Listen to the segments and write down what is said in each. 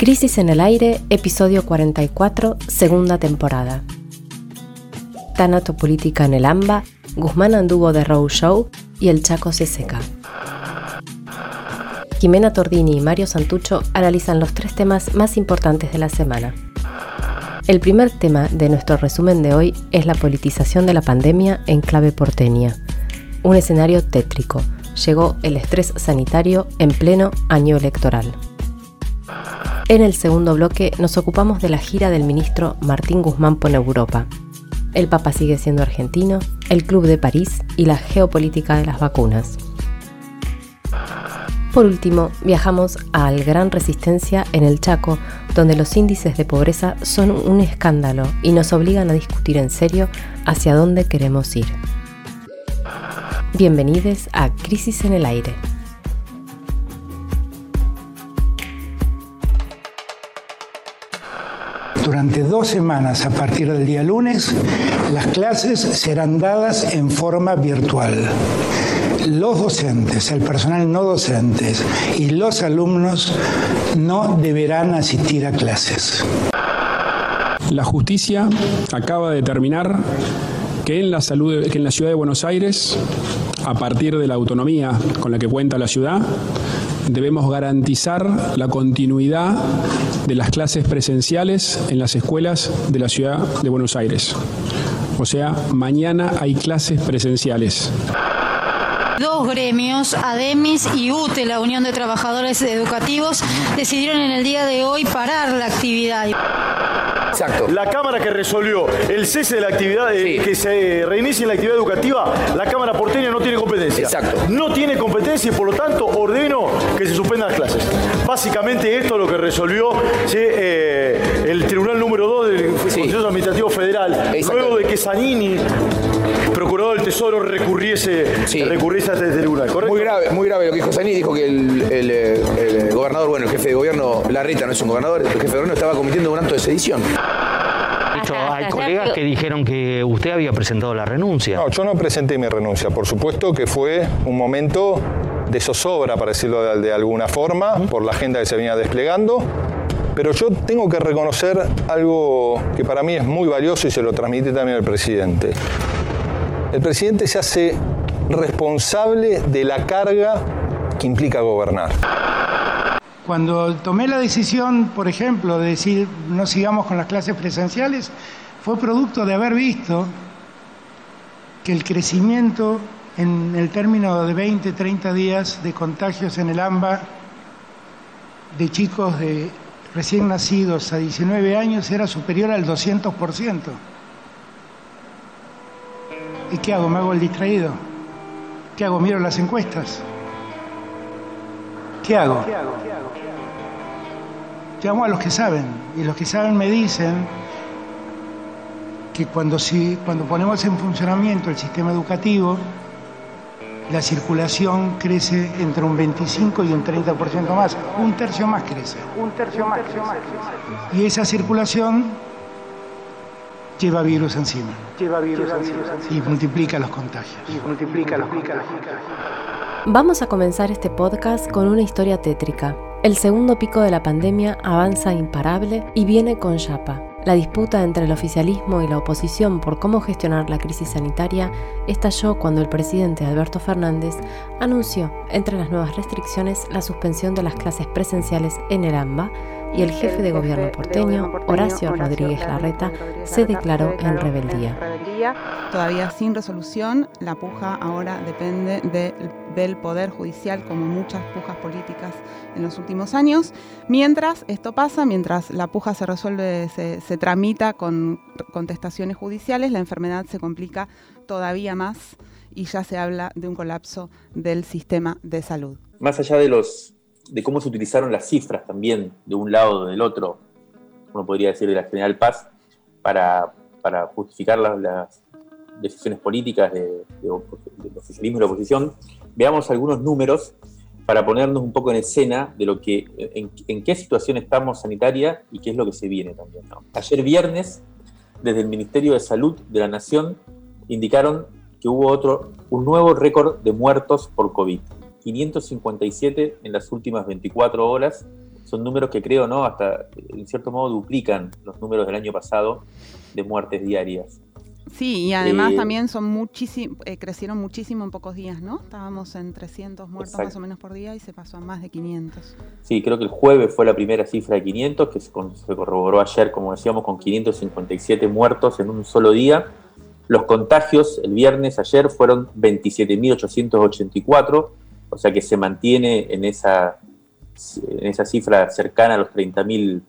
Crisis en el Aire, episodio 44, segunda temporada. Tanatopolítica en el AMBA, Guzmán anduvo de Row Show y el Chaco se seca. Jimena Tordini y Mario Santucho analizan los tres temas más importantes de la semana. El primer tema de nuestro resumen de hoy es la politización de la pandemia en clave porteña. Un escenario tétrico. Llegó el estrés sanitario en pleno año electoral. En el segundo bloque nos ocupamos de la gira del ministro Martín Guzmán por Europa. El Papa sigue siendo argentino, el Club de París y la geopolítica de las vacunas. Por último, viajamos al Gran Resistencia en el Chaco, donde los índices de pobreza son un escándalo y nos obligan a discutir en serio hacia dónde queremos ir. Bienvenidos a Crisis en el Aire. Durante dos semanas a partir del día lunes, las clases serán dadas en forma virtual los docentes, el personal no docentes y los alumnos no deberán asistir a clases. La justicia acaba de determinar que en la, salud, que en la ciudad de Buenos Aires, a partir de la autonomía con la que cuenta la ciudad, debemos garantizar la continuidad de las clases presenciales en las escuelas de la ciudad de Buenos Aires. O sea, mañana hay clases presenciales dos gremios, ADEMIS y UTE, la Unión de Trabajadores Educativos, decidieron en el día de hoy parar la actividad. Exacto. La Cámara que resolvió el cese de la actividad, que se reinicie la actividad educativa, la Cámara porteña no tiene competencia. Exacto. No tiene competencia y por lo tanto ordeno que se suspendan las clases. Básicamente esto es lo que resolvió eh, el Tribunal número 2 del Consejo Administrativo Federal, luego de que Zanini procurador del Tesoro recurriese, recurriese a este tribunal, ¿correcto? Muy grave, muy grave lo que dijo Saní, dijo que el, el, gobernador, bueno, el jefe de gobierno, Larreta no es un gobernador, el jefe de gobierno estaba cometiendo un acto de sedición. hay colegas que dijeron que usted había presentado la renuncia. No, yo no presenté mi renuncia. Por supuesto que fue un momento de zozobra, para decirlo de, de alguna forma, por la agenda que se venía desplegando. Pero yo tengo que reconocer algo que para mí es muy valioso y se lo transmití también al presidente el presidente se hace responsable de la carga que implica gobernar. Cuando tomé la decisión, por ejemplo, de decir no sigamos con las clases presenciales, fue producto de haber visto que el crecimiento en el término de 20, 30 días de contagios en el AMBA de chicos de recién nacidos a 19 años era superior al 200%. ¿Y qué hago? ¿Me hago el distraído? ¿Qué hago? ¿Miro las encuestas? ¿Qué hago? Llamo a los que saben y los que saben me dicen que cuando, si, cuando ponemos en funcionamiento el sistema educativo, la circulación crece entre un 25 y un 30% más, un tercio más crece. Un tercio más. Y esa circulación lleva virus encima. Lleva virus, encima. Y multiplica los contagios. Y multiplica los contagios. Vamos a comenzar este podcast con una historia tétrica. El segundo pico de la pandemia avanza imparable y viene con Yapa. La disputa entre el oficialismo y la oposición por cómo gestionar la crisis sanitaria estalló cuando el presidente Alberto Fernández anunció, entre las nuevas restricciones, la suspensión de las clases presenciales en el AMBA y el jefe de gobierno porteño, Horacio Rodríguez Larreta, se declaró en rebeldía. Todavía sin resolución, la puja ahora depende del Poder Judicial, como muchas pujas políticas en los últimos años. Mientras esto pasa, mientras la puja se resuelve, se, se tramita con contestaciones judiciales, la enfermedad se complica todavía más y ya se habla de un colapso del sistema de salud. Más allá de los de cómo se utilizaron las cifras también de un lado o del otro, uno podría decir de la General Paz, para, justificar las, decisiones políticas de, del oficialismo y la oposición, veamos algunos números para ponernos un poco en escena de lo que, en, qué situación estamos sanitaria y qué es lo que se viene también. Ayer viernes, desde el Ministerio de Salud de la Nación, indicaron que hubo otro, un nuevo récord de muertos por COVID. 557 en las últimas 24 horas, son números que creo, ¿no? Hasta en cierto modo duplican los números del año pasado de muertes diarias. Sí, y además eh, también son muchísimo, eh, crecieron muchísimo en pocos días, ¿no? Estábamos en 300 muertos más o menos por día y se pasó a más de 500. Sí, creo que el jueves fue la primera cifra de 500, que se, corroboró ayer, como decíamos, con 557 muertos en un solo día. Los contagios el viernes, ayer, fueron 27.884, o sea que se mantiene en esa, en esa cifra cercana a los 30.000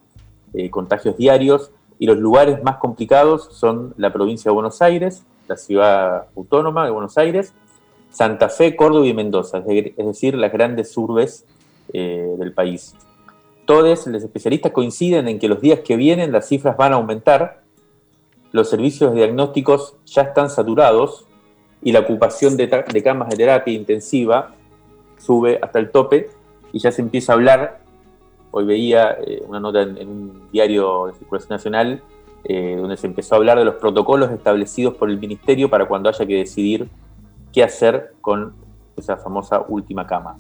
eh, contagios diarios y los lugares más complicados son la provincia de Buenos Aires, la ciudad autónoma de Buenos Aires, Santa Fe, Córdoba y Mendoza, es decir, las grandes urbes eh, del país. Todos los especialistas coinciden en que los días que vienen las cifras van a aumentar, los servicios diagnósticos ya están saturados y la ocupación de, camas de terapia intensiva sube hasta el tope y ya se empieza a hablar Hoy veía eh, una nota en, un diario de circulación nacional eh, donde se empezó a hablar de los protocolos establecidos por el ministerio para cuando haya que decidir qué hacer con esa famosa última cama.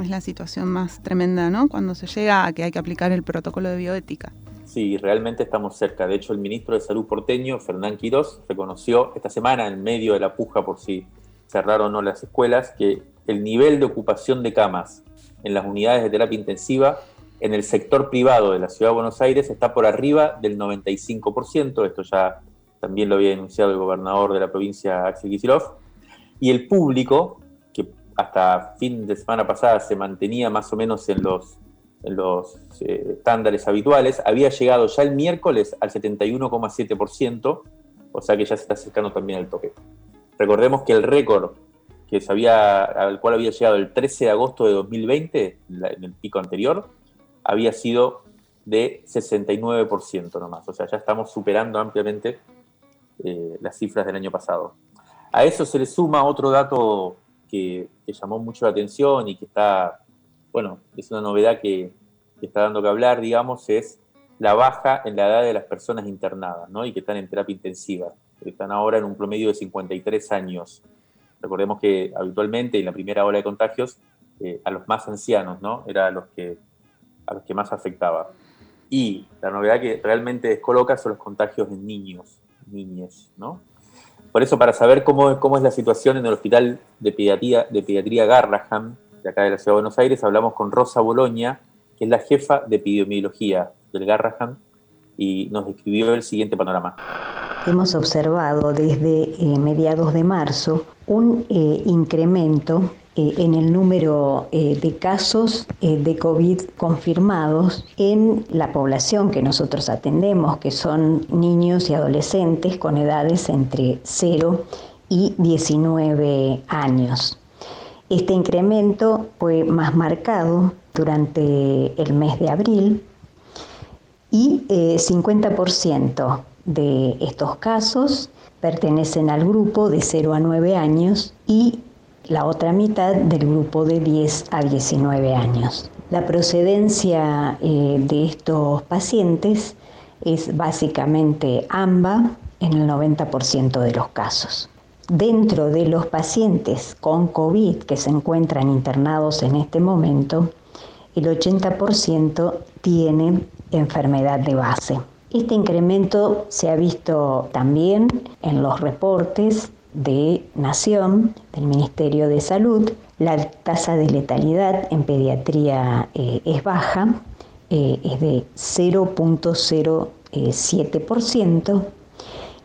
Es la situación más tremenda, ¿no? Cuando se llega a que hay que aplicar el protocolo de bioética. Sí, realmente estamos cerca. De hecho, el ministro de Salud porteño, Fernán Quirós, reconoció esta semana, en medio de la puja por si cerraron o no las escuelas, que el nivel de ocupación de camas en las unidades de terapia intensiva en el sector privado de la Ciudad de Buenos Aires está por arriba del 95%, esto ya también lo había denunciado el gobernador de la provincia, Axel Kicillof, y el público, que hasta fin de semana pasada se mantenía más o menos en los, en los eh, estándares habituales, había llegado ya el miércoles al 71,7%, o sea que ya se está acercando también al toque. Recordemos que el récord que se había, al cual había llegado el 13 de agosto de 2020, en el pico anterior, había sido de 69% nomás. O sea, ya estamos superando ampliamente eh, las cifras del año pasado. A eso se le suma otro dato que, llamó mucho la atención y que está, bueno, es una novedad que, está dando que hablar, digamos, es la baja en la edad de las personas internadas, ¿no? Y que están en terapia intensiva. Están ahora en un promedio de 53 años. Recordemos que habitualmente en la primera ola de contagios, eh, a los más ancianos, ¿no? Era a los que a los que más afectaba. Y la novedad que realmente descoloca son los contagios en niños, niñas, ¿no? Por eso, para saber cómo, cómo es la situación en el Hospital de Pediatría, de Pediatría Garraham, de acá de la Ciudad de Buenos Aires, hablamos con Rosa Boloña, que es la jefa de epidemiología del Garraham, y nos describió el siguiente panorama. Hemos observado desde eh, mediados de marzo un eh, incremento eh, en el número de casos de COVID confirmados en la población que nosotros atendemos, que son niños y adolescentes con edades entre 0 y 19 años. Este incremento fue más marcado durante el mes de abril y 50% de estos casos pertenecen al grupo de 0 a 9 años y la otra mitad del grupo de 10 a 19 años. La procedencia eh, de estos pacientes es básicamente AMBA en el 90% de los casos. Dentro de los pacientes con COVID que se encuentran internados en este momento, el 80% tiene enfermedad de base. Este incremento se ha visto también en los reportes de Nación, del Ministerio de Salud, la tasa de letalidad en pediatría eh, es baja, eh, es de 0.07%.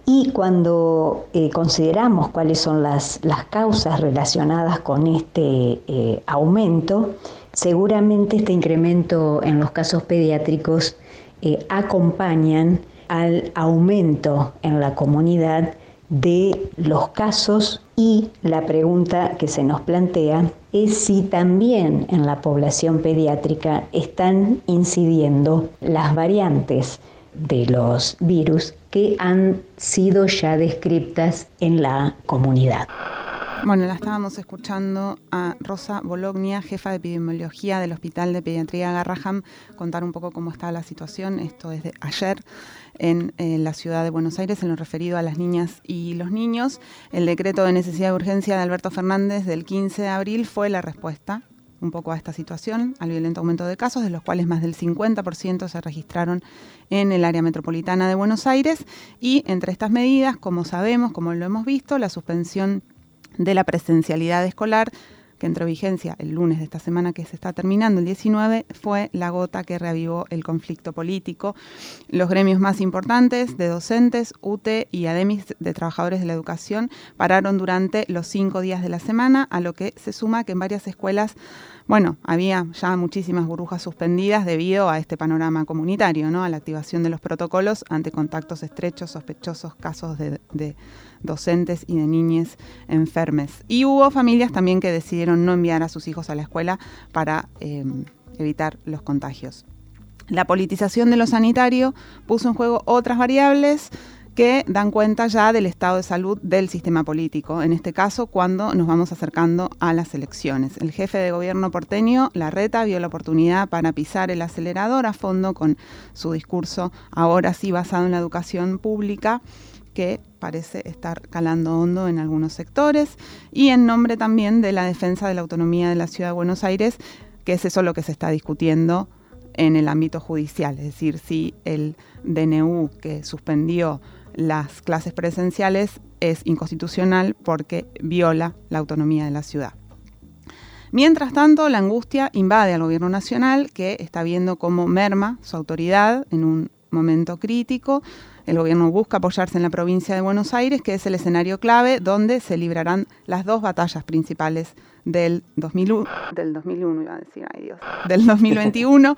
Y cuando eh, consideramos cuáles son las, las, causas relacionadas con este aumento, seguramente este incremento en los casos pediátricos acompañan al aumento en la comunidad de los casos y la pregunta que se nos plantea es si también en la población pediátrica están incidiendo las variantes de los virus que han sido ya descritas en la comunidad. Bueno, la estábamos escuchando a Rosa Bolognia, jefa de epidemiología del Hospital de Pediatría Garraham, contar un poco cómo está la situación. Esto es de ayer en, la ciudad de Buenos Aires en lo referido a las niñas y los niños. El decreto de necesidad de urgencia de Alberto Fernández del 15 de abril fue la respuesta un poco a esta situación, al violento aumento de casos, de los cuales más del 50% se registraron en el área metropolitana de Buenos Aires. Y entre estas medidas, como sabemos, como lo hemos visto, la suspensión de la presencialidad escolar que entró vigencia el lunes de esta semana que se está terminando, el 19, fue la gota que reavivó el conflicto político. Los gremios más importantes de docentes, UTE y ADEMIS de trabajadores de la educación pararon durante los cinco días de la semana, a lo que se suma que en varias escuelas bueno, había ya muchísimas burbujas suspendidas debido a este panorama comunitario, ¿no? a la activación de los protocolos ante contactos estrechos, sospechosos casos de, docentes y de niñas enfermes. Y hubo familias también que decidieron no enviar a sus hijos a la escuela para em, evitar los contagios. La politización de lo sanitario puso en juego otras variables que dan cuenta ya del estado de salud del sistema político, en este caso cuando nos vamos acercando a las elecciones. El jefe de gobierno porteño, Larreta, vio la oportunidad para pisar el acelerador a fondo con su discurso, ahora sí basado en la educación pública, que parece estar calando hondo en algunos sectores, y en nombre también de la defensa de la autonomía de la Ciudad de Buenos Aires, que es eso lo que se está discutiendo en el ámbito judicial, es decir, si el DNU que suspendió las clases presenciales es inconstitucional porque viola la autonomía de la ciudad. Mientras tanto, la angustia invade al gobierno nacional que está viendo cómo merma su autoridad en un momento crítico. El gobierno busca apoyarse en la provincia de Buenos Aires, que es el escenario clave donde se librarán las dos batallas principales del 2001, del 2001 iba a decir, ay Dios, del 2021,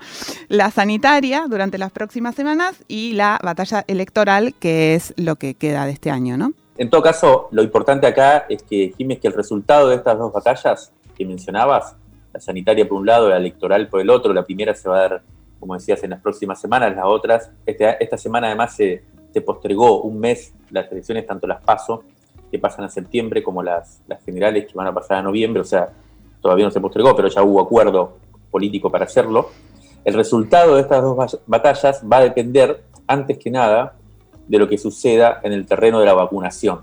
la sanitaria durante las próximas semanas y la batalla electoral, que es lo que queda de este año, ¿no? En todo caso, lo importante acá es que, Jiménez, que el resultado de estas dos batallas que mencionabas, la sanitaria por un lado, la electoral por el otro, la primera se va a dar, como decías, en las próximas semanas, las otras, este, esta semana además se, se postergó un mes las elecciones, tanto las PASO que pasan a septiembre como las, las generales que van a pasar a noviembre, o sea, todavía no se postergó, pero ya hubo acuerdo político para hacerlo. El resultado de estas dos batallas va a depender, antes que nada, de lo que suceda en el terreno de la vacunación.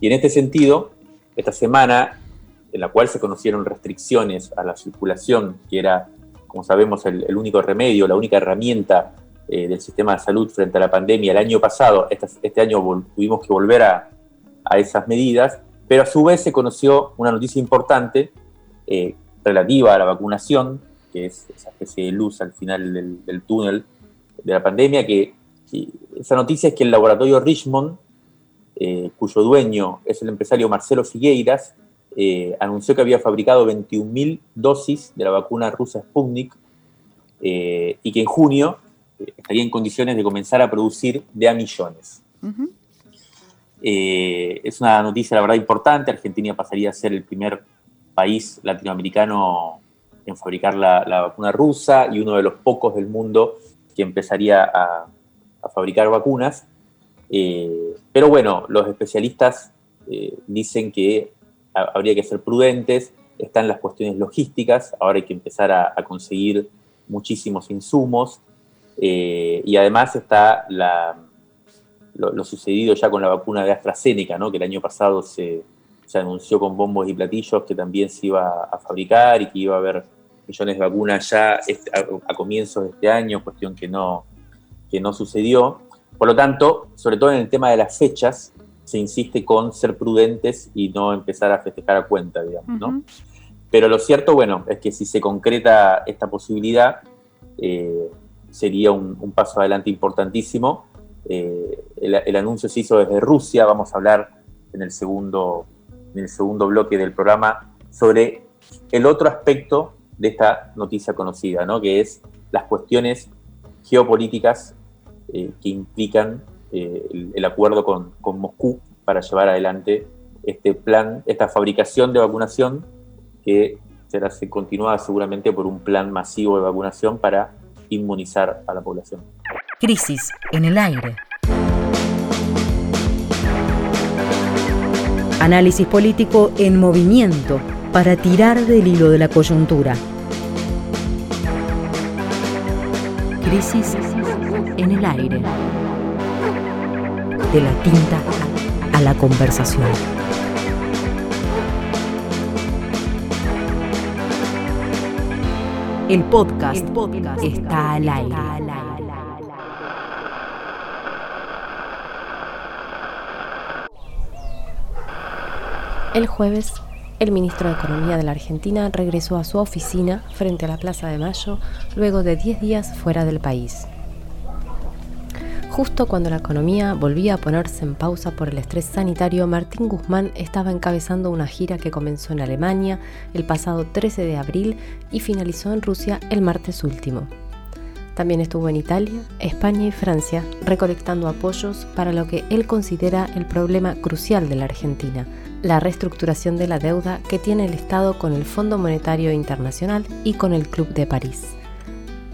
Y en este sentido, esta semana, en la cual se conocieron restricciones a la circulación, que era, como sabemos, el, único remedio, la única herramienta eh, del sistema de salud frente a la pandemia, el año pasado, este, año tuvimos que volver a, esas medidas, pero a su vez se conoció una noticia importante eh, relativa a la vacunación, que es esa especie de luz al final del, túnel de la pandemia, que, esa noticia es que el laboratorio Richmond, eh, cuyo dueño es el empresario Marcelo Figueiras, anunció que había fabricado 21.000 dosis de la vacuna rusa Sputnik y que en junio estaría en condiciones de comenzar a producir de a millones. Eh, es una noticia, la verdad, importante. Argentina pasaría a ser el primer país latinoamericano en fabricar la, vacuna rusa y uno de los pocos del mundo que empezaría a, fabricar vacunas. Eh, pero bueno, los especialistas eh, dicen que habría que ser prudentes, están las cuestiones logísticas, ahora hay que empezar a, a conseguir muchísimos insumos y además está la, lo, sucedido ya con la vacuna de AstraZeneca, ¿no? que el año pasado se, anunció con bombos y platillos que también se iba a fabricar y que iba a haber millones de vacunas ya este, a, comienzos de este año, cuestión que no, que no sucedió. Por lo tanto, sobre todo en el tema de las fechas, se insiste con ser prudentes y no empezar a festejar a cuenta, digamos, ¿no? Pero lo cierto, bueno, es que si se concreta esta posibilidad, eh, sería un, paso adelante importantísimo eh, el, anuncio se hizo desde Rusia, vamos a hablar en el, segundo, en el segundo bloque del programa sobre el otro aspecto de esta noticia conocida, ¿no? que es las cuestiones geopolíticas eh, que implican eh, el, acuerdo con, con, Moscú para llevar adelante este plan, esta fabricación de vacunación que será continuada seguramente por un plan masivo de vacunación para inmunizar a la población. Crisis en el aire. Análisis político en movimiento para tirar del hilo de la coyuntura. Crisis en el aire. De la tinta a la conversación. El podcast, está al aire. El jueves, el ministro de Economía de la Argentina regresó a su oficina frente a la Plaza de Mayo luego de 10 días fuera del país. Justo cuando la economía volvía a ponerse en pausa por el estrés sanitario, Martín Guzmán estaba encabezando una gira que comenzó en Alemania el pasado 13 de abril y finalizó en Rusia el martes último. También estuvo en Italia, España y Francia recolectando apoyos para lo que él considera el problema crucial de la Argentina, la reestructuración de la deuda que tiene el Estado con el Fondo Monetario Internacional y con el Club de París.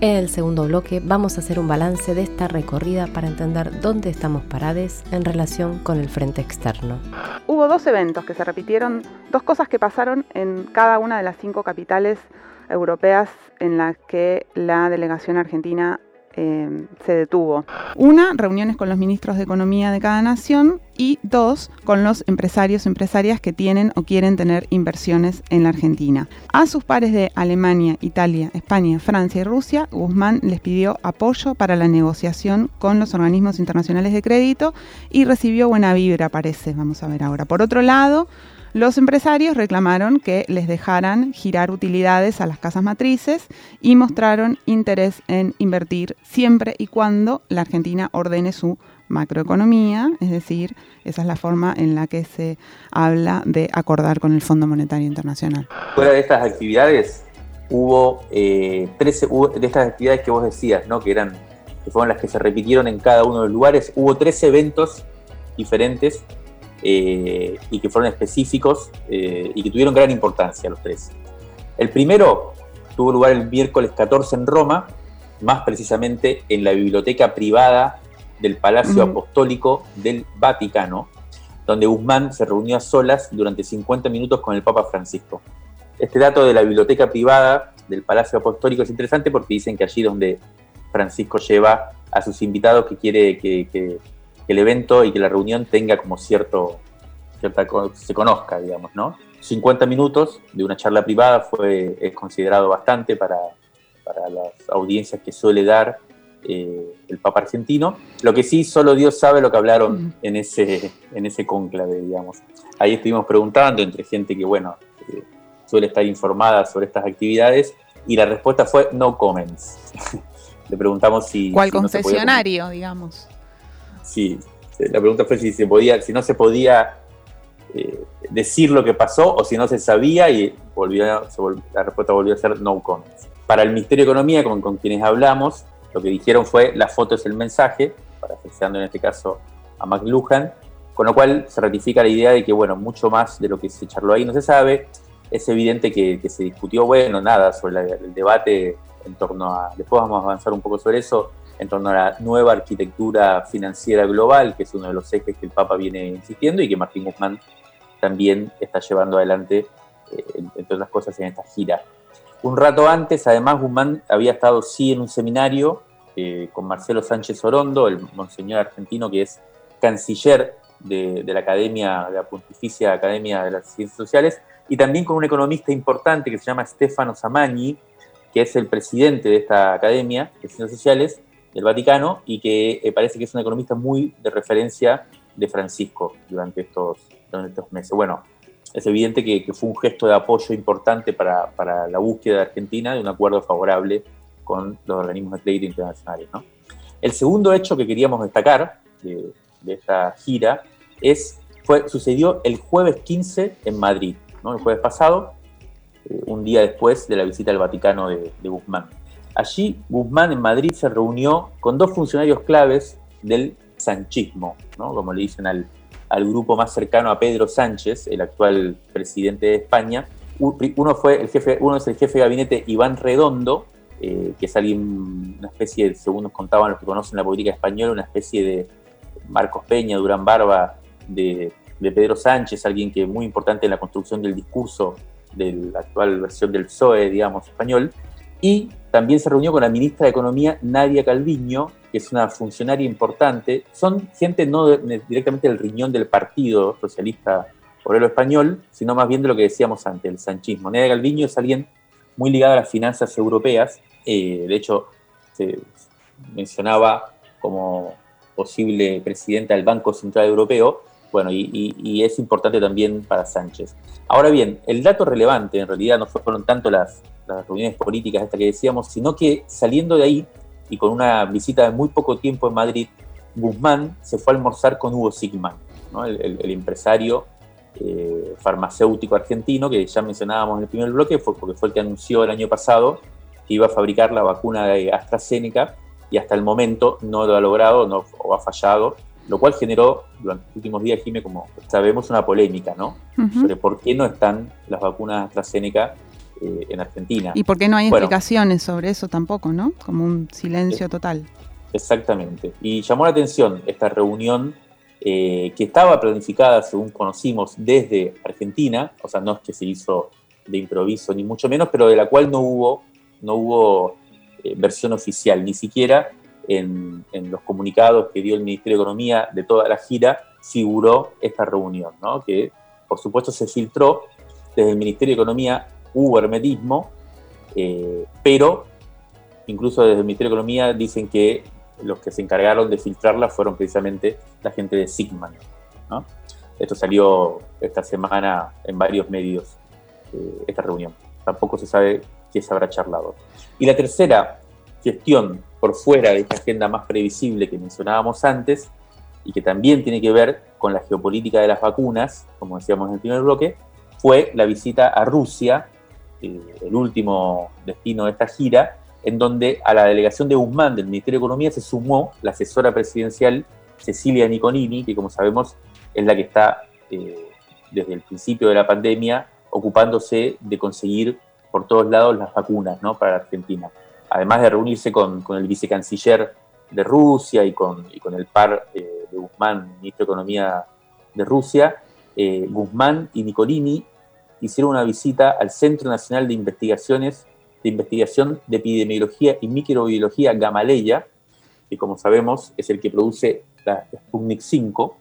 En el segundo bloque vamos a hacer un balance de esta recorrida para entender dónde estamos parados en relación con el frente externo. Hubo dos eventos que se repitieron, dos cosas que pasaron en cada una de las cinco capitales europeas en las que la delegación argentina eh, se detuvo. Una, reuniones con los ministros de Economía de cada nación y dos, con los empresarios, empresarias que tienen o quieren tener inversiones en la Argentina. A sus pares de Alemania, Italia, España, Francia y Rusia, Guzmán les pidió apoyo para la negociación con los organismos internacionales de crédito y recibió buena vibra, parece. Vamos a ver ahora. Por otro lado, los empresarios reclamaron que les dejaran girar utilidades a las casas matrices y mostraron interés en invertir siempre y cuando la Argentina ordene su macroeconomía, es decir, esa es la forma en la que se habla de acordar con el Fondo Monetario Internacional. Fuera de estas actividades, hubo 13 eh, de estas actividades que vos decías, ¿no? que eran que fueron las que se repitieron en cada uno de los lugares, hubo tres eventos diferentes eh, y que fueron específicos eh, y que tuvieron gran importancia los tres. El primero tuvo lugar el miércoles 14 en Roma, más precisamente en la biblioteca privada del Palacio Apostólico del Vaticano, donde Guzmán se reunió a solas durante 50 minutos con el Papa Francisco. Este dato de la biblioteca privada del Palacio Apostólico es interesante porque dicen que allí donde Francisco lleva a sus invitados que quiere que que el evento y que la reunión tenga como cierto, cierta, se conozca, digamos, ¿no? 50 minutos de una charla privada fue, es considerado bastante para, para las audiencias que suele dar eh, el Papa argentino. Lo que sí, solo Dios sabe lo que hablaron en ese, en ese cónclave, digamos. Ahí estuvimos preguntando entre gente que, bueno, eh, suele estar informada sobre estas actividades y la respuesta fue no comments. Le preguntamos si... ¿Cuál concesionario, digamos? Sí, la pregunta fue si se podía, si no se podía eh, decir lo que pasó o si no se sabía y volvió, la respuesta volvió a ser no comments. Para el Ministerio de Economía, con, con quienes hablamos, lo que dijeron fue la foto es el mensaje, parafraseando en este caso a McLuhan, con lo cual se ratifica la idea de que, bueno, mucho más de lo que se charló ahí no se sabe. Es evidente que, se discutió, bueno, nada, sobre el debate en torno a, después vamos a avanzar un poco sobre eso, en torno a la nueva arquitectura financiera global, que es uno de los ejes que el Papa viene insistiendo y que Martín Guzmán también está llevando adelante, eh, entre otras cosas, en esta gira. Un rato antes, además, Guzmán había estado sí en un seminario eh, con Marcelo Sánchez Orondo, el monseñor argentino que es canciller de, la Pontificia Academia de las Ciencias Sociales, y también con un economista importante que se llama Stefano Samagni, que es el presidente de esta Academia de Ciencias Sociales, del Vaticano y que eh, parece que es un economista muy de referencia de Francisco durante estos, estos meses. Bueno, es evidente que, fue un gesto de apoyo importante para, la búsqueda de Argentina de un acuerdo favorable con los organismos de crédito internacionales. El segundo hecho que queríamos destacar de, esta gira es, fue, sucedió el jueves 15 en Madrid, ¿no? el jueves pasado, eh, un día después de la visita al Vaticano de Guzmán. Allí Guzmán en Madrid se reunió con dos funcionarios claves del sanchismo, como le dicen al, grupo más cercano a Pedro Sánchez, el actual presidente de España. Uno, fue el jefe, uno es el jefe de gabinete Iván Redondo, eh, que es alguien, una especie, de, según nos contaban los que conocen la política española, una especie de Marcos Peña, Durán Barba de, de Pedro Sánchez, alguien que es muy importante en la construcción del discurso de la actual versión del PSOE, digamos, español. Y también se reunió con la ministra de Economía, Nadia Calviño, que es una funcionaria importante. Son gente no directamente del riñón del Partido Socialista Obrero Español, sino más bien de lo que decíamos antes, el sanchismo. Nadia Calviño es alguien muy ligada a las finanzas europeas. de hecho, se mencionaba como posible presidenta del Banco Central Europeo, bueno, y, es importante también para Sánchez. Ahora bien, el dato relevante en realidad no fueron tanto las, reuniones políticas estas que decíamos, sino que saliendo de ahí y con una visita de muy poco tiempo en Madrid, Guzmán se fue a almorzar con Hugo Sigman, el, empresario eh, farmacéutico argentino que ya mencionábamos en el primer bloque, porque fue el que anunció el año pasado que iba a fabricar la vacuna de AstraZeneca y hasta el momento no lo ha logrado no, o ha fallado, lo cual generó durante los últimos días, Jimé, como sabemos, una polémica, ¿no? Sobre por qué no están las vacunas AstraZeneca eh, en Argentina. Y por qué no hay explicaciones sobre eso tampoco, ¿no? Como un silencio total. Exactamente. Y llamó la atención esta reunión eh, que estaba planificada, según conocimos, desde Argentina, o sea, no es que se hizo de improviso ni mucho menos, pero de la cual no hubo, no hubo eh, versión oficial, ni siquiera en, los comunicados que dio el Ministerio de Economía de toda la gira figuró esta reunión, ¿no? que por supuesto se filtró desde el Ministerio de Economía, hermetismo, eh, pero incluso desde el Ministerio de Economía dicen que los que se encargaron de filtrarla fueron precisamente la gente de Sigman. Esto salió esta semana en varios medios, eh, esta reunión. Tampoco se sabe qué se habrá charlado. Y la tercera gestión por fuera de esta agenda más previsible que mencionábamos antes, y que también tiene que ver con la geopolítica de las vacunas, como decíamos en el primer bloque, fue la visita a Rusia, el último destino de esta gira, en donde a la delegación de Guzmán del Ministerio de Economía se sumó la asesora presidencial Cecilia Niconini, que como sabemos es la que está eh, desde el principio de la pandemia ocupándose de conseguir por todos lados las vacunas ¿no? para Argentina. Además de reunirse con, el vicecanciller de Rusia y con, con el par eh, de Guzmán, ministro de Economía de Rusia, eh, Guzmán y Nicolini hicieron una visita al Centro Nacional de Investigaciones de Investigación de Epidemiología y Microbiología Gamaleya, que como sabemos es el que produce la Sputnik 5,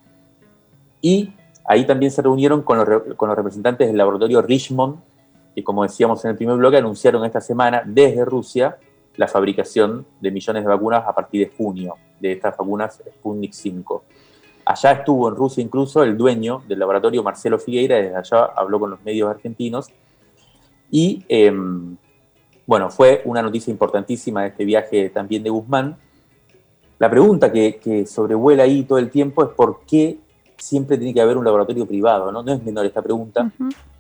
y ahí también se reunieron con los, con los representantes del laboratorio Richmond que como decíamos en el primer bloque, anunciaron esta semana desde Rusia la fabricación de millones de vacunas a partir de junio, de estas vacunas Sputnik 5. Allá estuvo en Rusia incluso el dueño del laboratorio, Marcelo Figueira, desde allá habló con los medios argentinos. Y em, bueno, fue una noticia importantísima de este viaje también de Guzmán. La pregunta que, sobrevuela ahí todo el tiempo es por qué siempre tiene que haber un laboratorio privado, ¿no? No es menor esta pregunta.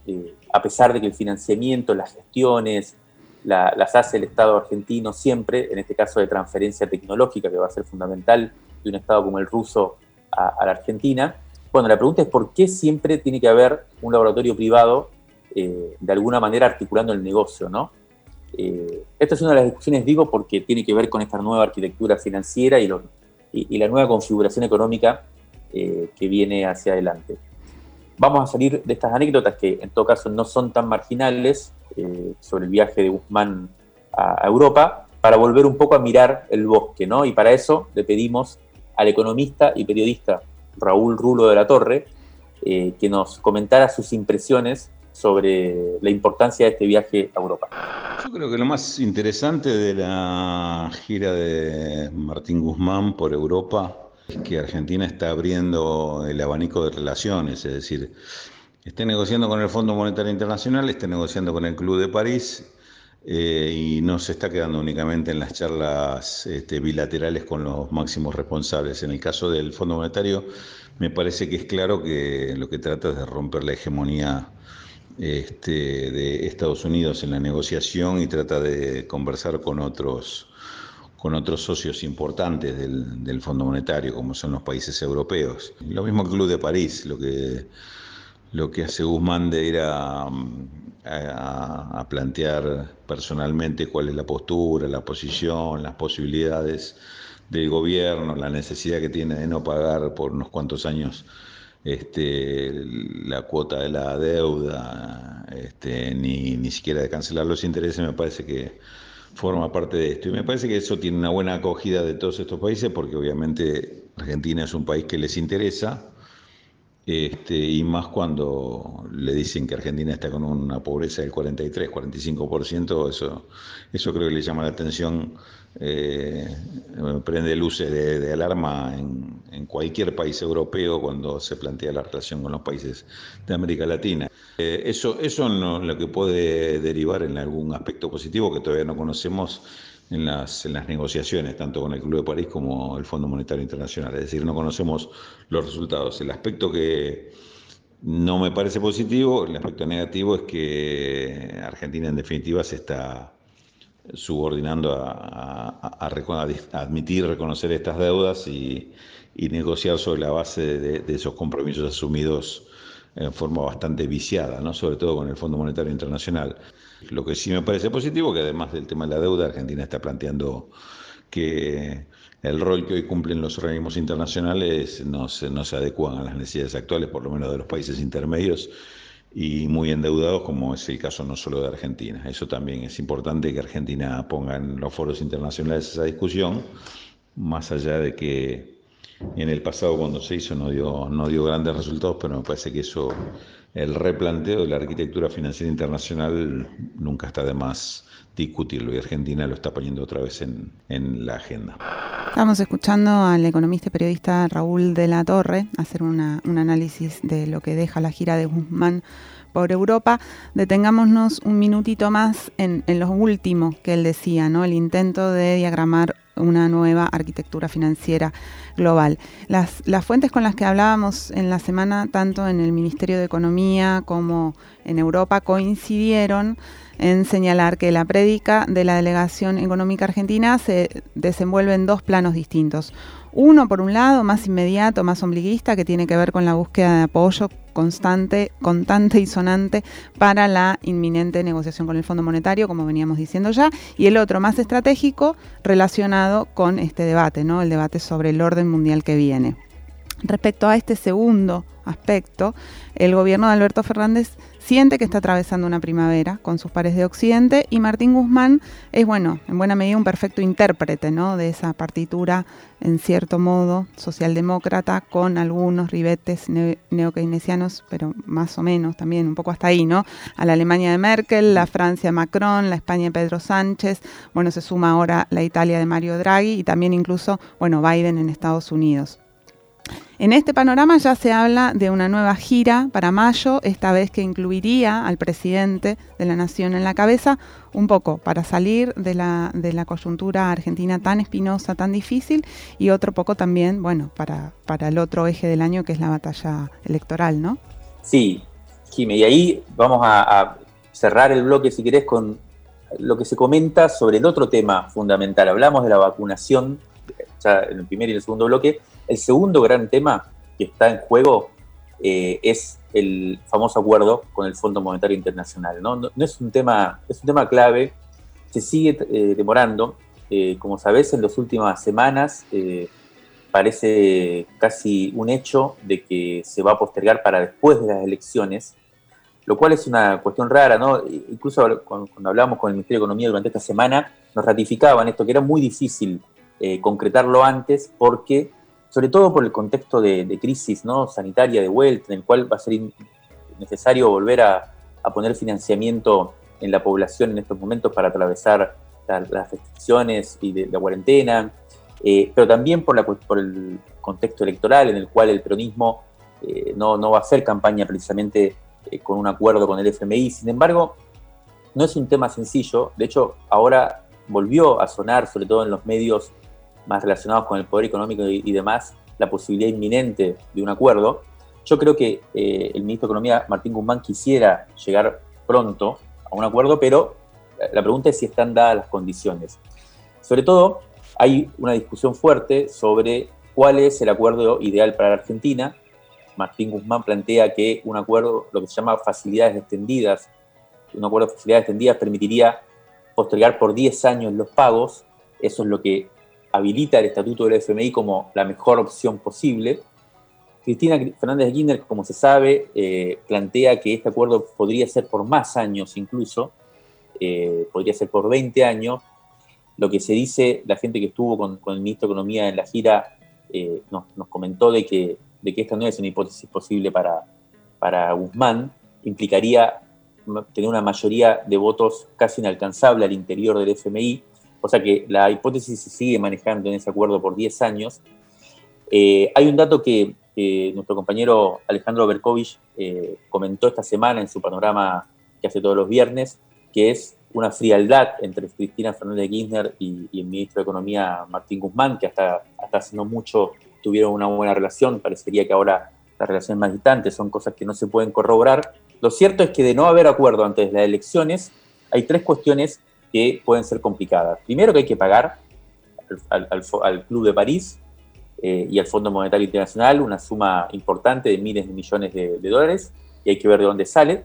Eh, a pesar de que el financiamiento, las gestiones, las hace el Estado argentino siempre, en este caso de transferencia tecnológica, que va a ser fundamental de un Estado como el ruso a, la Argentina. Bueno, la pregunta es por qué siempre tiene que haber un laboratorio privado eh, de alguna manera articulando el negocio, ¿no? Eh, esta es una de las discusiones, digo, porque tiene que ver con esta nueva arquitectura financiera y, y, la nueva configuración económica que viene hacia adelante vamos a salir de estas anécdotas que en todo caso no son tan marginales eh, sobre el viaje de Guzmán a, Europa para volver un poco a mirar el bosque, ¿no? Y para eso le pedimos al economista y periodista Raúl Rulo de la Torre eh, que nos comentara sus impresiones sobre la importancia de este viaje a Europa. Yo creo que lo más interesante de la gira de Martín Guzmán por Europa que Argentina está abriendo el abanico de relaciones, es decir, esté negociando con el Fondo Monetario Internacional, esté negociando con el Club de París eh, y no se está quedando únicamente en las charlas este, bilaterales con los máximos responsables. En el caso del Fondo Monetario, me parece que es claro que lo que trata es de romper la hegemonía este, de Estados Unidos en la negociación y trata de conversar con otros con otros socios importantes del, Fondo Monetario, como son los países europeos. Lo mismo el Club de París, lo que, lo que hace Guzmán de ir a, a, plantear personalmente cuál es la postura, la posición, las posibilidades del gobierno, la necesidad que tiene de no pagar por unos cuantos años este, la cuota de la deuda, este, ni, ni siquiera de cancelar los intereses, me parece que forma parte de esto. Y me parece que eso tiene una buena acogida de todos estos países porque obviamente Argentina es un país que les interesa Este, y más cuando le dicen que Argentina está con una pobreza del 43, 45%, eso, eso creo que le llama la atención, eh, prende luces de, alarma en, cualquier país europeo cuando se plantea la relación con los países de América Latina. Eh, eso eso no, lo que puede derivar en algún aspecto positivo que todavía no conocemos en las, en las negociaciones, tanto con el Club de París como el Fondo Monetario Internacional. Es decir, no conocemos los resultados. El aspecto que no me parece positivo, el aspecto negativo es que Argentina en definitiva se está subordinando a, admitir, reconocer estas deudas y, negociar sobre la base de, esos compromisos asumidos en forma bastante viciada, ¿no? sobre todo con el Fondo Monetario Internacional. Lo que sí me parece positivo, que además del tema de la deuda, Argentina está planteando que el rol que hoy cumplen los organismos internacionales no se, no se adecuan a las necesidades actuales, por lo menos de los países intermedios y muy endeudados, como es el caso no solo de Argentina. Eso también es importante que Argentina ponga en los foros internacionales esa discusión, más allá de que en el pasado cuando se hizo no dio, no dio grandes resultados, pero me parece que eso el replanteo de la arquitectura financiera internacional nunca está de más discutirlo y Argentina lo está poniendo otra vez en, en la agenda. Estamos escuchando al economista y periodista Raúl de la Torre hacer una, un análisis de lo que deja la gira de Guzmán por Europa. Detengámonos un minutito más en, en lo último que él decía, ¿no? El intento de diagramar una nueva arquitectura financiera global. Las, las, fuentes con las que hablábamos en la semana, tanto en el Ministerio de Economía como en Europa, coincidieron en señalar que la prédica de la delegación económica argentina se desenvuelve en dos planos distintos. Uno, por un lado, más inmediato, más ombliguista, que tiene que ver con la búsqueda de apoyo constante, contante y sonante para la inminente negociación con el Fondo Monetario, como veníamos diciendo ya, y el otro más estratégico relacionado con este debate, ¿no? El debate sobre el orden mundial que viene. Respecto a este segundo aspecto, el gobierno de Alberto Fernández siente que está atravesando una primavera con sus pares de Occidente y Martín Guzmán es, bueno, en buena medida un perfecto intérprete ¿no? de esa partitura, en cierto modo, socialdemócrata, con algunos ribetes neokeynesianos, pero más o menos también, un poco hasta ahí, ¿no? A la Alemania de Merkel, la Francia de Macron, la España de Pedro Sánchez, bueno, se suma ahora la Italia de Mario Draghi y también incluso, bueno, Biden en Estados Unidos. En este panorama ya se habla de una nueva gira para mayo, esta vez que incluiría al presidente de la nación en la cabeza, un poco para salir de la, de la coyuntura argentina tan espinosa, tan difícil, y otro poco también, bueno, para, para el otro eje del año que es la batalla electoral, ¿no? Sí, Jimé, y ahí vamos a, a cerrar el bloque, si querés, con lo que se comenta sobre el otro tema fundamental. Hablamos de la vacunación, ya en el primer y el segundo bloque, el segundo gran tema que está en juego eh, es el famoso acuerdo con el Fondo Monetario Internacional. No, es, un tema, es un tema clave, se sigue eh, demorando. Eh, como sabés, en las últimas semanas parece casi un hecho de que se va a postergar para después de las elecciones, lo cual es una cuestión rara, ¿no? Incluso cuando hablamos con el Ministerio de Economía durante esta semana, nos ratificaban esto, que era muy difícil concretarlo antes porque sobre todo por el contexto de, crisis ¿no? sanitaria de vuelta, en el cual va a ser necesario volver a, poner financiamiento en la población en estos momentos para atravesar las restricciones y de, la cuarentena, eh, pero también por, la, por el contexto electoral en el cual el peronismo eh, no, va a hacer campaña precisamente eh, con un acuerdo con el FMI. Sin embargo, no es un tema sencillo. De hecho, ahora volvió a sonar, sobre todo en los medios más relacionados con el poder económico y, demás, la posibilidad inminente de un acuerdo. Yo creo que eh, el ministro de Economía, Martín Guzmán, quisiera llegar pronto a un acuerdo, pero la pregunta es si están dadas las condiciones. Sobre todo, hay una discusión fuerte sobre cuál es el acuerdo ideal para la Argentina. Martín Guzmán plantea que un acuerdo, lo que se llama facilidades extendidas, un acuerdo de facilidades extendidas permitiría postergar por 10 años los pagos. Eso es lo que habilita el estatuto del FMI como la mejor opción posible. Cristina Fernández de Kirchner, como se sabe, eh, plantea que este acuerdo podría ser por más años incluso, eh, podría ser por 20 años. Lo que se dice, la gente que estuvo con, el ministro de Economía en la gira eh, nos, comentó de que de que esta no es una hipótesis posible para, para Guzmán, implicaría tener una mayoría de votos casi inalcanzable al interior del FMI, o sea que la hipótesis se sigue manejando en ese acuerdo por 10 años. Eh, hay un dato que nuestro compañero Alejandro Berkovich eh, comentó esta semana en su panorama que hace todos los viernes, que es una frialdad entre Cristina Fernández de Kirchner y, el ministro de Economía Martín Guzmán, que hasta, hasta hace no mucho tuvieron una buena relación, parecería que ahora las relaciones más distantes son cosas que no se pueden corroborar. Lo cierto es que de no haber acuerdo antes de las elecciones, hay tres cuestiones que pueden ser complicadas. Primero que hay que pagar al, Club de París eh, y al Fondo Monetario Internacional una suma importante de miles de millones de, de dólares y hay que ver de dónde sale.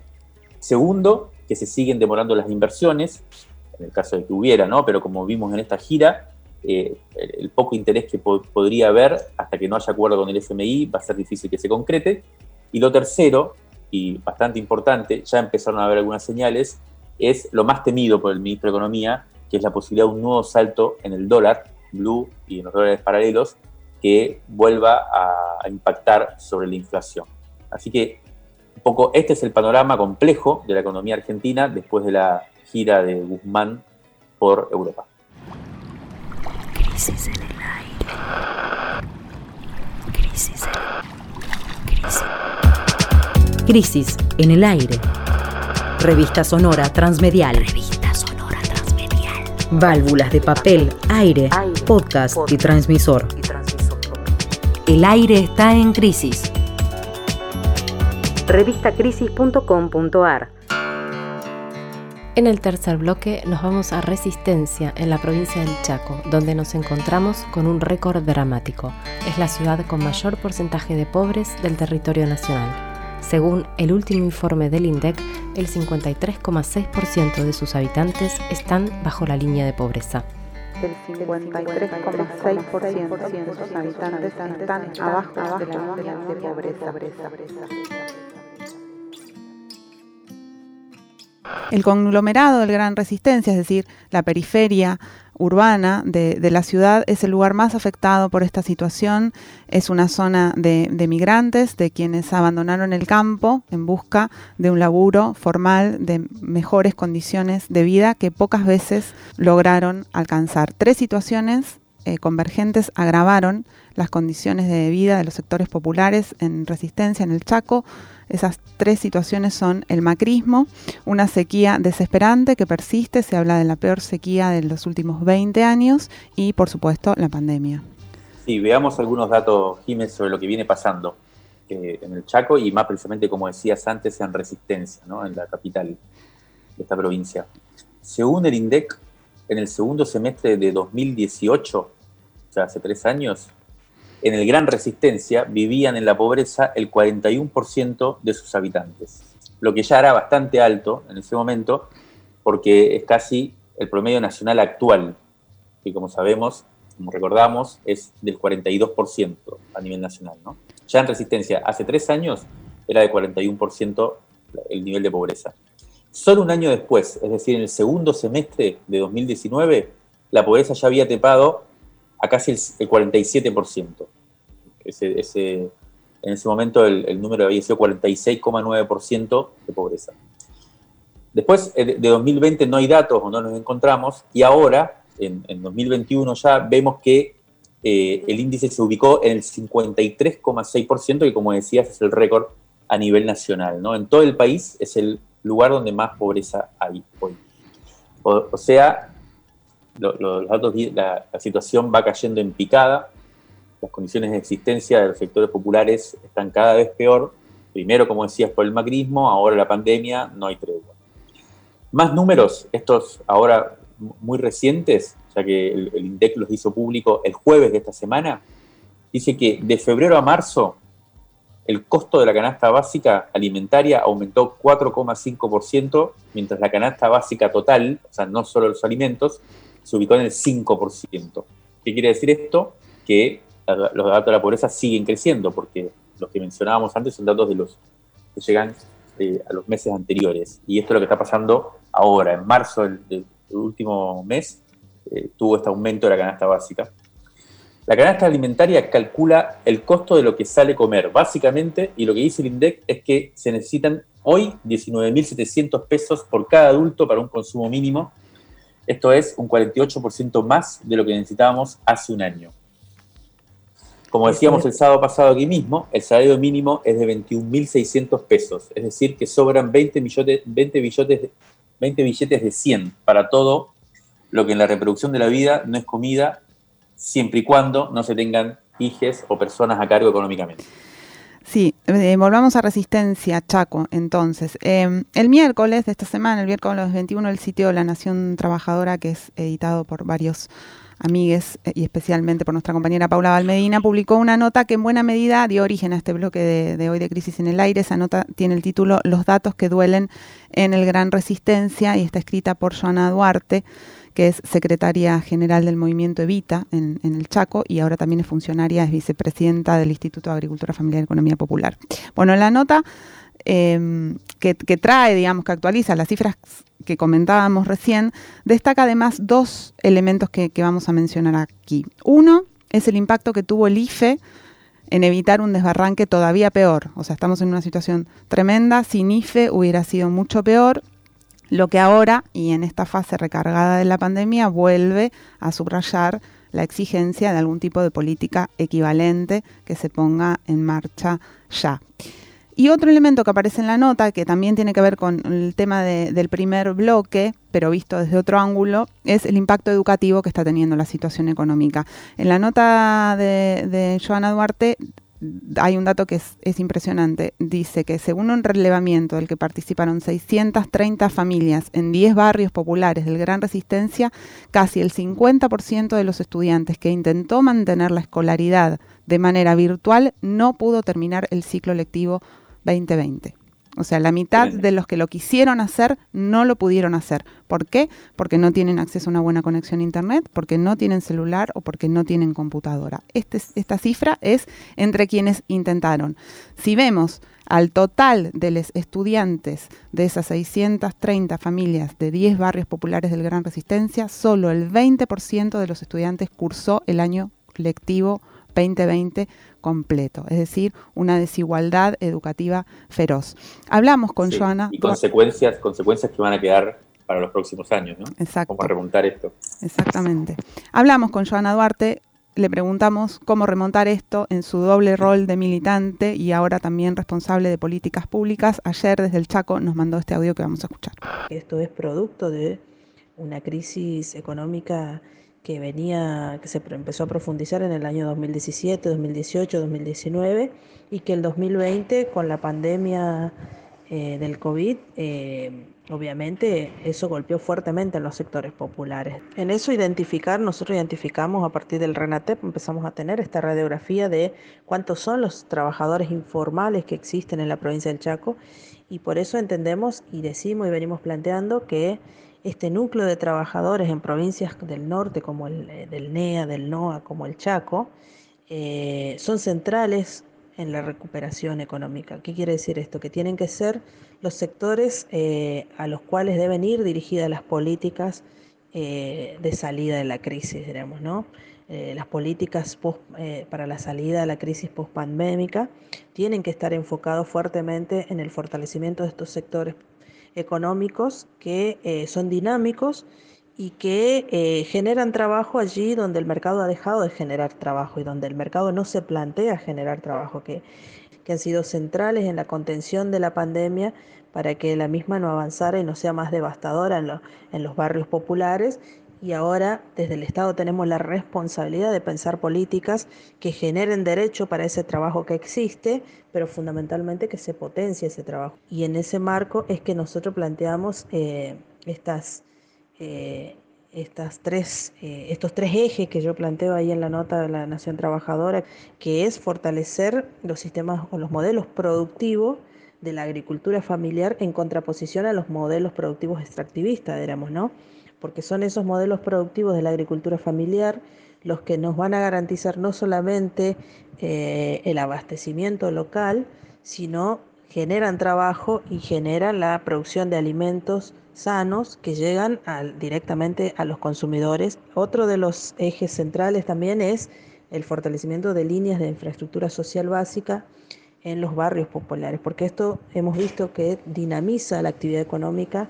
Segundo, que se siguen demorando las inversiones, en el caso de que hubiera, ¿no? Pero como vimos en esta gira, eh, el, poco interés que podría haber hasta que no haya acuerdo con el FMI va a ser difícil que se concrete. Y lo tercero, y bastante importante, ya empezaron a haber algunas señales, es lo más temido por el ministro de Economía, que es la posibilidad de un nuevo salto en el dólar blue y en los dólares paralelos que vuelva a impactar sobre la inflación. Así que un poco este es el panorama complejo de la economía argentina después de la gira de Guzmán por Europa. Crisis en el aire. Crisis. Crisis. en el aire. Revista Sonora Transmedial. Revista Sonora Transmedial. Válvulas de papel, aire, podcast, y transmisor. El aire está en crisis revistacrisis.com.ar. En el tercer bloque nos vamos a Resistencia, en la provincia del Chaco, donde nos encontramos con un récord dramático. Es la ciudad con mayor porcentaje de pobres del territorio nacional. Según el último informe del INDEC, el 53,6% de sus habitantes están bajo la línea de pobreza. El 53,6% de sus habitantes están abajo de la línea de pobreza. El conglomerado del Gran Resistencia, es decir, la periferia urbana de, la ciudad, es el lugar más afectado por esta situación. Es una zona de, migrantes, de quienes abandonaron el campo en busca de un laburo formal, de mejores condiciones de vida que pocas veces lograron alcanzar. Tres situaciones eh, convergentes agravaron las condiciones de vida de los sectores populares en resistencia en el Chaco esas tres situaciones son el macrismo, una sequía desesperante que persiste, se habla de la peor sequía de los últimos 20 años y por supuesto la pandemia. Sí, veamos algunos datos, Jiménez, sobre lo que viene pasando eh, en el Chaco y más precisamente, como decías antes, en Resistencia, ¿no? en la capital de esta provincia. Según el INDEC, en el segundo semestre de 2018, o sea, hace tres años, en el Gran Resistencia vivían en la pobreza el 41% de sus habitantes, lo que ya era bastante alto en ese momento, porque es casi el promedio nacional actual, que como sabemos, como recordamos, es del 42% a nivel nacional. Ya en Resistencia, hace tres años, era de 41% el nivel de pobreza. Solo un año después, es decir, en el segundo semestre de 2019, la pobreza ya había tepado a casi el, 47%. Ese, ese, en ese momento el, número había sido 46,9% de pobreza. Después eh, de 2020 no hay datos o no nos encontramos y ahora, en, 2021 ya, vemos que eh, el índice se ubicó en el 53,6%, que como decías es el récord a nivel nacional. ¿no? En todo el país es el lugar donde más pobreza hay hoy. o sea, la, situación va cayendo en picada, las condiciones de existencia de los sectores populares están cada vez peor, primero, como decías, por el macrismo, ahora la pandemia, no hay tregua. Más números, estos ahora muy recientes, ya que el INDEC los hizo público el jueves de esta semana, dice que de febrero a marzo el costo de la canasta básica alimentaria aumentó 4,5%, mientras la canasta básica total, o sea, no solo los alimentos, se ubicó en el 5%. ¿Qué quiere decir esto? Que los datos de la pobreza siguen creciendo, porque los que mencionábamos antes son datos de los que llegan eh, a los meses anteriores. Y esto es lo que está pasando ahora. En marzo del, último mes eh, tuvo este aumento de la canasta básica. La canasta alimentaria calcula el costo de lo que sale comer, básicamente, y lo que dice el INDEC es que se necesitan hoy 19.700 pesos por cada adulto para un consumo mínimo. Esto es un 48% más de lo que necesitábamos hace un año. Como decíamos el sábado pasado aquí mismo, el salario mínimo es de 21.600 pesos, es decir, que sobran 20, millones, 20, billetes, 20 billetes de 100 para todo lo que en la reproducción de la vida no es comida, siempre y cuando no se tengan hijes o personas a cargo económicamente. Sí, eh, volvamos a Resistencia, Chaco, entonces. Em, el miércoles de esta semana, el miércoles 21, el sitio La Nación Trabajadora, que es editado por varios amigues eh, y especialmente por nuestra compañera Paula Valmedina, publicó una nota que en buena medida dio origen a este bloque de, hoy de Crisis en el Aire. Esa nota tiene el título Los datos que duelen en el Gran Resistencia y está escrita por Joana Duarte que es secretaria general del movimiento Evita en, el Chaco y ahora también es funcionaria, es vicepresidenta del Instituto de Agricultura Familiar y Economía Popular. Bueno, la nota em, que, trae, digamos, que actualiza las cifras que comentábamos recién, destaca además dos elementos que, vamos a mencionar aquí. Uno es el impacto que tuvo el IFE en evitar un desbarranque todavía peor. O sea, estamos en una situación tremenda. Sin IFE hubiera sido mucho peor. Lo que ahora, y en esta fase recargada de la pandemia, vuelve a subrayar la exigencia de algún tipo de política equivalente que se ponga en marcha ya. Y otro elemento que aparece en la nota, que también tiene que ver con el tema del primer bloque, pero visto desde otro ángulo, es el impacto educativo que está teniendo la situación económica. En la nota de, Joana Duarte hay un dato que es, impresionante. Dice que según un relevamiento del que participaron 630 familias en 10 barrios populares del Gran Resistencia, casi el 50% de los estudiantes que intentó mantener la escolaridad de manera virtual no pudo terminar el ciclo lectivo 2020. O sea, la mitad de los que lo quisieron hacer no lo pudieron hacer. ¿Por qué? Porque no tienen acceso a una buena conexión a Internet, porque no tienen celular o porque no tienen computadora. Este, esta cifra es entre quienes intentaron. Si vemos al total de los estudiantes de esas 630 familias de 10 barrios populares del Gran Resistencia, solo el 20% de los estudiantes cursó el año lectivo 2020 completo, es decir, una desigualdad educativa feroz. Hablamos con Joana. Y consecuencias, consecuencias que van a quedar para los próximos años, ¿no? Exacto. Cómo remontar esto. Exactamente. Hablamos con Joana Duarte, le preguntamos cómo remontar esto en su doble rol de militante y ahora también responsable de políticas públicas. Ayer desde el Chaco nos mandó este audio que vamos a escuchar. Esto es producto de una crisis económica que venía, que se empezó a profundizar en el año 2017, 2018, 2019 y que el 2020 con la pandemia eh, del COVID, eh, obviamente eso golpeó fuertemente en los sectores populares. En eso identificar, nosotros identificamos a partir del RENATEP, empezamos a tener esta radiografía de cuántos son los trabajadores informales que existen en la provincia del Chaco y por eso entendemos y decimos y venimos planteando que este núcleo de trabajadores en provincias del norte como el eh, del NEA, del NOA, como el Chaco, eh, son centrales en la recuperación económica. ¿Qué quiere decir esto? Que tienen que ser los sectores eh, a los cuales deben ir dirigidas las políticas de salida de la crisis, diremos, ¿no? las políticas para la salida de la crisis post-pandémica tienen que estar enfocados fuertemente en el fortalecimiento de estos sectores económicos que eh, son dinámicos y que eh, generan trabajo allí donde el mercado ha dejado de generar trabajo y donde el mercado no se plantea generar trabajo, que, que han sido centrales en la contención de la pandemia para que la misma no avanzara y no sea más devastadora en, en los barrios populares y ahora desde el Estado tenemos la responsabilidad de pensar políticas que generen derecho para ese trabajo que existe, pero fundamentalmente que se potencie ese trabajo. Y en ese marco es que nosotros planteamos eh, estas, eh, estas tres, eh, estos tres ejes que yo planteo ahí en la nota de la Nación Trabajadora, que es fortalecer los sistemas o los modelos productivos de la agricultura familiar en contraposición a los modelos productivos extractivistas, digamos, ¿no? Porque son esos modelos productivos de la agricultura familiar los que nos van a garantizar no solamente eh, el abastecimiento local, sino generan trabajo y generan la producción de alimentos sanos que llegan directamente a los consumidores. Otro de los ejes centrales también es el fortalecimiento de líneas de infraestructura social básica en los barrios populares, porque esto hemos visto que dinamiza la actividad económica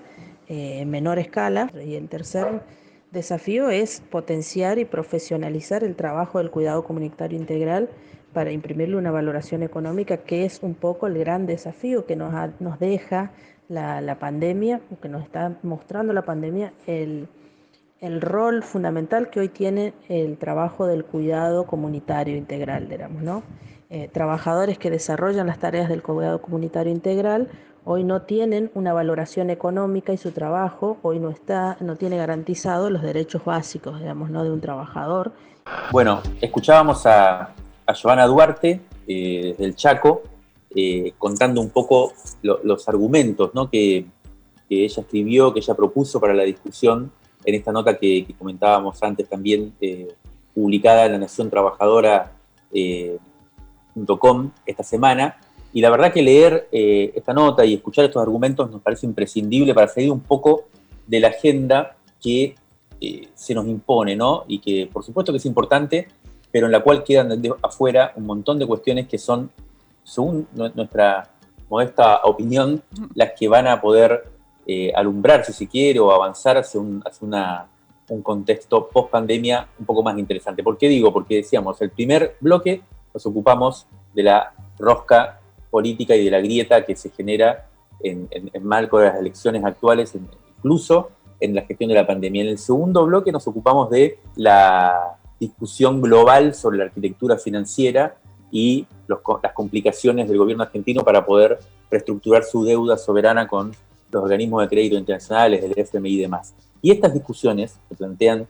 eh, en menor escala. Y el tercer desafío es potenciar y profesionalizar el trabajo del cuidado comunitario integral para imprimirle una valoración económica, que es un poco el gran desafío que nos, nos deja la, pandemia, que nos está mostrando la pandemia, el, el rol fundamental que hoy tiene el trabajo del cuidado comunitario integral, digamos, ¿no? Eh, trabajadores que desarrollan las tareas del cuidado comunitario integral hoy no tienen una valoración económica y su trabajo hoy no está, no tiene garantizado los derechos básicos, digamos, ¿no? de un trabajador. Bueno, escuchábamos a, a Giovanna Duarte eh, del Chaco eh, contando un poco los argumentos ¿no? que, que, ella escribió, que ella propuso para la discusión en esta nota que, comentábamos antes también, eh, publicada en La Nación Trabajadora esta semana. Y la verdad que leer eh, esta nota y escuchar estos argumentos nos parece imprescindible para seguir un poco de la agenda que eh, se nos impone, ¿no? Y que por supuesto que es importante, pero en la cual quedan afuera un montón de cuestiones que son, según nuestra modesta opinión, las que van a poder eh, alumbrar, si se quiere, o avanzar hacia un, hacia una, un contexto post pandemia un poco más interesante. ¿Por qué digo? Porque decíamos, el primer bloque nos ocupamos de la rosca política y de la grieta que se genera en, marco de las elecciones actuales, incluso en la gestión de la pandemia. En el segundo bloque nos ocupamos de la discusión global sobre la arquitectura financiera y las complicaciones del gobierno argentino para poder reestructurar su deuda soberana con los organismos de crédito internacionales, el FMI y demás. Y estas discusiones que plantean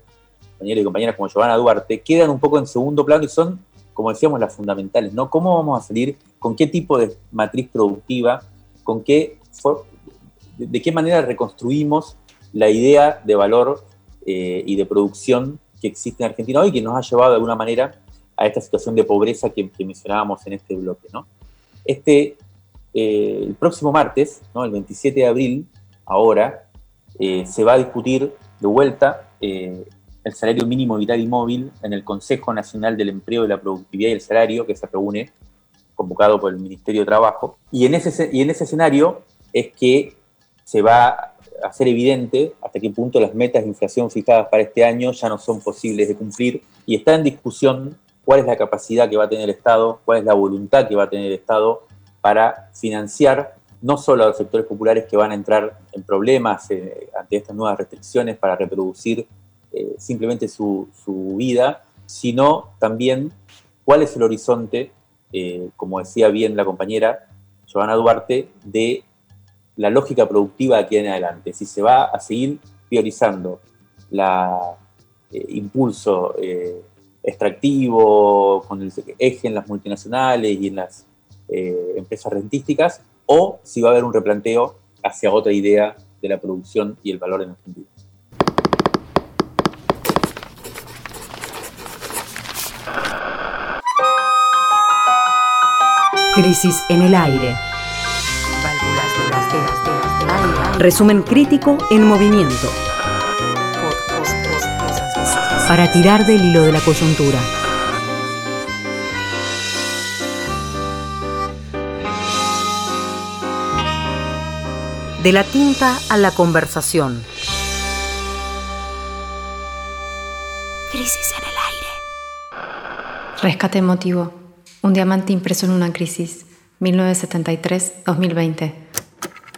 compañeros y compañeras como Giovanna Duarte quedan un poco en segundo plano y son como decíamos, las fundamentales, ¿no? ¿Cómo vamos a salir? ¿Con qué tipo de matriz productiva? ¿Con qué, de qué manera reconstruimos la idea de valor eh, y de producción que existe en Argentina hoy, que nos ha llevado de alguna manera a esta situación de pobreza que, mencionábamos en este bloque, ¿no? Este, eh, el próximo martes, ¿no? el 27 de abril, ahora, eh, se va a discutir de vuelta el salario mínimo vital y móvil en el Consejo Nacional del Empleo y la Productividad y el Salario, que se reúne, convocado por el Ministerio de Trabajo. Y en ese, y en ese escenario es que se va a hacer evidente hasta qué punto las metas de inflación fijadas para este año ya no son posibles de cumplir y está en discusión cuál es la capacidad que va a tener el Estado, cuál es la voluntad que va a tener el Estado para financiar no solo a los sectores populares que van a entrar en problemas eh, ante estas nuevas restricciones para reproducir eh, simplemente su, vida, sino también cuál es el horizonte, eh, como decía bien la compañera Giovanna Duarte, de la lógica productiva aquí en adelante. Si se va a seguir priorizando el eh, impulso extractivo con el eje en las multinacionales y en las empresas rentísticas, o si va a haber un replanteo hacia otra idea de la producción y el valor en Argentina. Crisis en el aire. Resumen crítico en movimiento. Para tirar del hilo de la coyuntura. De la tinta a la conversación. Crisis en el aire. Rescate emotivo. Un diamante impreso en una crisis. 1973-2020.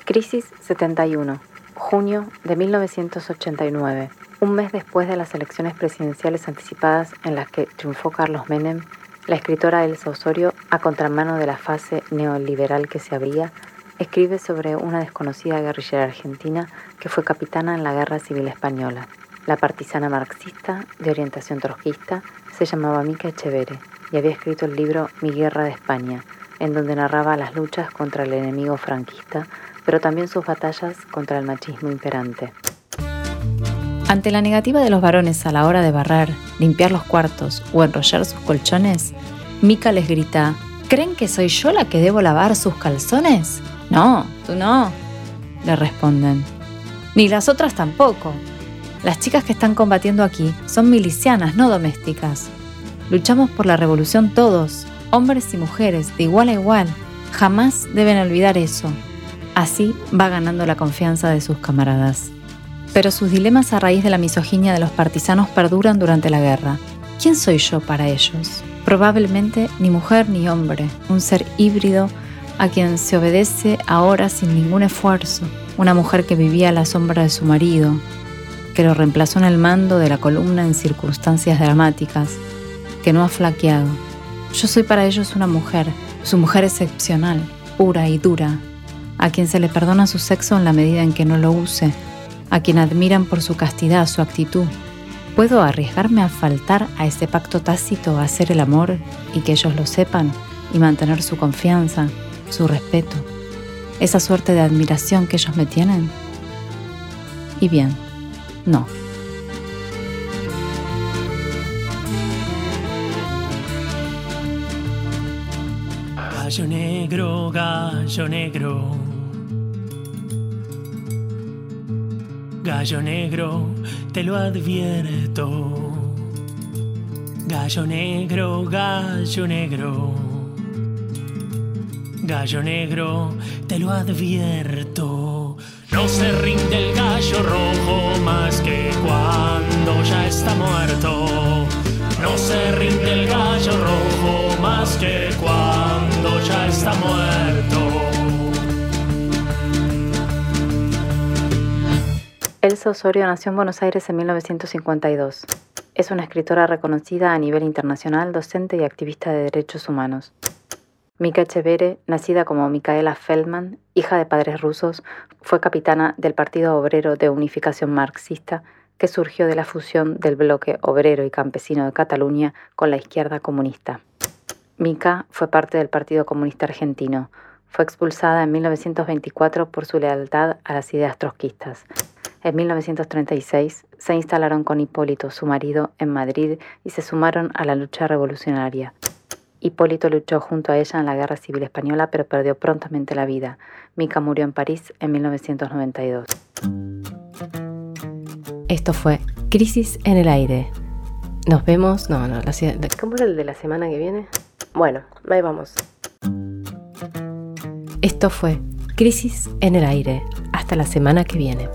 Crisis 71. Junio de 1989. Un mes después de las elecciones presidenciales anticipadas en las que triunfó Carlos Menem, la escritora Elsa Osorio, a contramano de la fase neoliberal que se abría, escribe sobre una desconocida guerrillera argentina que fue capitana en la Guerra Civil Española. La partisana marxista, de orientación trotskista, se llamaba Mica Echevere y había escrito el libro Mi Guerra de España, en donde narraba las luchas contra el enemigo franquista, pero también sus batallas contra el machismo imperante. Ante la negativa de los varones a la hora de barrer, limpiar los cuartos o enrollar sus colchones, Mica les grita, ¿creen que soy yo la que debo lavar sus calzones? No, tú no, le responden. Ni las otras tampoco. Las chicas que están combatiendo aquí son milicianas, no domésticas. Luchamos por la revolución todos, hombres y mujeres, de igual a igual. Jamás deben olvidar eso. Así va ganando la confianza de sus camaradas. Pero sus dilemas a raíz de la misoginia de los partisanos perduran durante la guerra. ¿Quién soy yo para ellos? Probablemente ni mujer ni hombre, un ser híbrido a quien se obedece ahora sin ningún esfuerzo, una mujer que vivía a la sombra de su marido, que lo reemplazó en el mando de la columna en circunstancias dramáticas, que no ha flaqueado. Yo soy para ellos una mujer, su mujer excepcional, pura y dura, a quien se le perdona su sexo en la medida en que no lo use, a quien admiran por su castidad, su actitud. ¿Puedo arriesgarme a faltar a ese pacto tácito a hacer el amor y que ellos lo sepan y mantener su confianza, su respeto, esa suerte de admiración que ellos me tienen? Y bien, no. Gallo negro, gallo negro. Gallo negro, te lo advierto. Gallo negro, gallo negro. Gallo negro, te lo advierto. No se rinde el gallo rojo más que cuando ya está muerto. No se rinde el gallo rojo más que cuando ya está muerto. Elsa Osorio nació en Buenos Aires en 1952. Es una escritora reconocida a nivel internacional, docente y activista de derechos humanos. Mika Echevere, nacida como Micaela Feldman, hija de padres rusos, fue capitana del Partido Obrero de Unificación Marxista, que surgió de la fusión del bloque obrero y campesino de Cataluña con la izquierda comunista. Mika fue parte del Partido Comunista Argentino. Fue expulsada en 1924 por su lealtad a las ideas trotskistas. En 1936 se instalaron con Hipólito, su marido, en Madrid y se sumaron a la lucha revolucionaria. Hipólito luchó junto a ella en la Guerra Civil Española, pero perdió prontamente la vida. Mica murió en París en 1992. Esto fue Crisis en el Aire. Nos vemos. No, no, la, ¿cómo era el de la semana que viene? Bueno, ahí vamos. Esto fue Crisis en el Aire. Hasta la semana que viene.